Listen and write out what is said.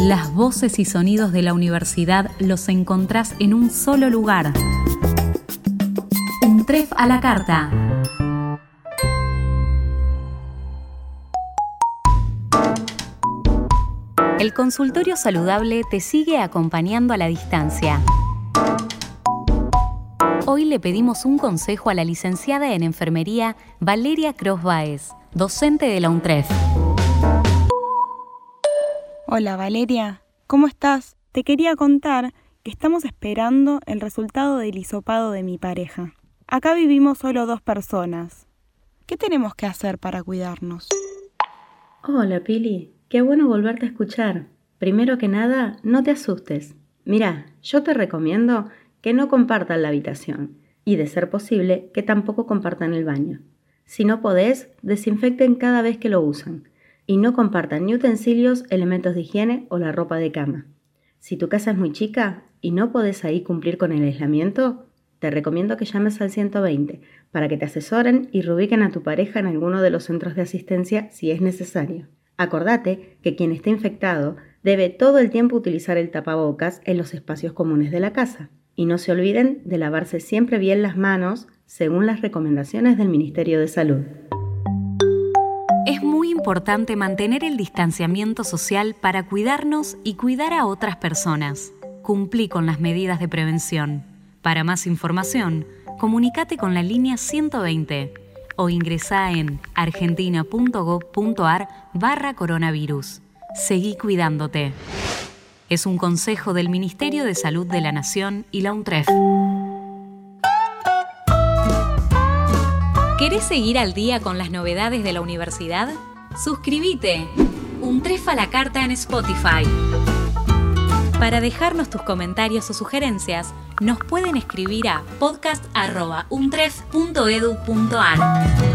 Las voces y sonidos de la universidad los encontrás en un solo lugar. Un tref a la carta. El consultorio saludable te sigue acompañando a la distancia. Hoy le pedimos un consejo a la licenciada en enfermería Valeria Cross Baez, docente de la UNTREF. Hola Valeria, ¿cómo estás? Te quería contar que estamos esperando el resultado del hisopado de mi pareja. Acá vivimos solo dos personas. ¿Qué tenemos que hacer para cuidarnos? Hola Pili, Qué bueno volverte a escuchar. Primero que nada, no te asustes. Mira, yo te recomiendo que no compartan la habitación y, de ser posible, que tampoco compartan el baño. Si no podés, desinfecten cada vez que lo usan y no compartan ni utensilios, elementos de higiene o la ropa de cama. Si tu casa es muy chica y no podés ahí cumplir con el aislamiento, te recomiendo que llames al 120 para que te asesoren y reubiquen a tu pareja en alguno de los centros de asistencia si es necesario. Acordate que quien esté infectado debe todo el tiempo utilizar el tapabocas en los espacios comunes de la casa. Y no se olviden de lavarse siempre bien las manos según las recomendaciones del Ministerio de Salud. Importante mantener el distanciamiento social para cuidarnos y cuidar a otras personas. Cumplí con las medidas de prevención. Para más información, comunícate con la línea 120 o ingresa en argentina.gov.ar barra coronavirus. Seguí cuidándote. Es un consejo del Ministerio de Salud de la Nación y la UNTREF. ¿Querés seguir al día con las novedades de la universidad? Suscríbete. UNTREF a la carta en Spotify. Para dejarnos tus comentarios o sugerencias, nos pueden escribir a podcast.untref.edu.ar.